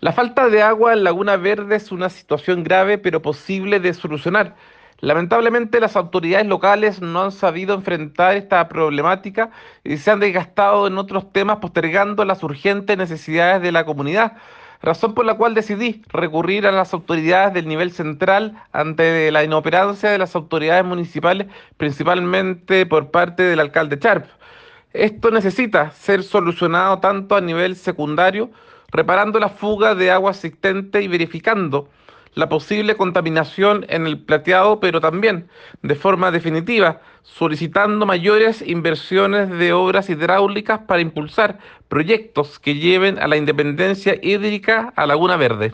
La falta de agua en Laguna Verde es una situación grave pero posible de solucionar. Lamentablemente las autoridades locales no han sabido enfrentar esta problemática y se han desgastado en otros temas postergando las urgentes necesidades de la comunidad, razón por la cual decidí recurrir a las autoridades del nivel central ante la inoperancia de las autoridades municipales, principalmente por parte del alcalde Charp. Esto necesita ser solucionado tanto a nivel secundario, reparando la fuga de agua existente y verificando la posible contaminación en el plateado, pero también de forma definitiva, solicitando mayores inversiones de obras hidráulicas para impulsar proyectos que lleven a la independencia hídrica a Laguna Verde.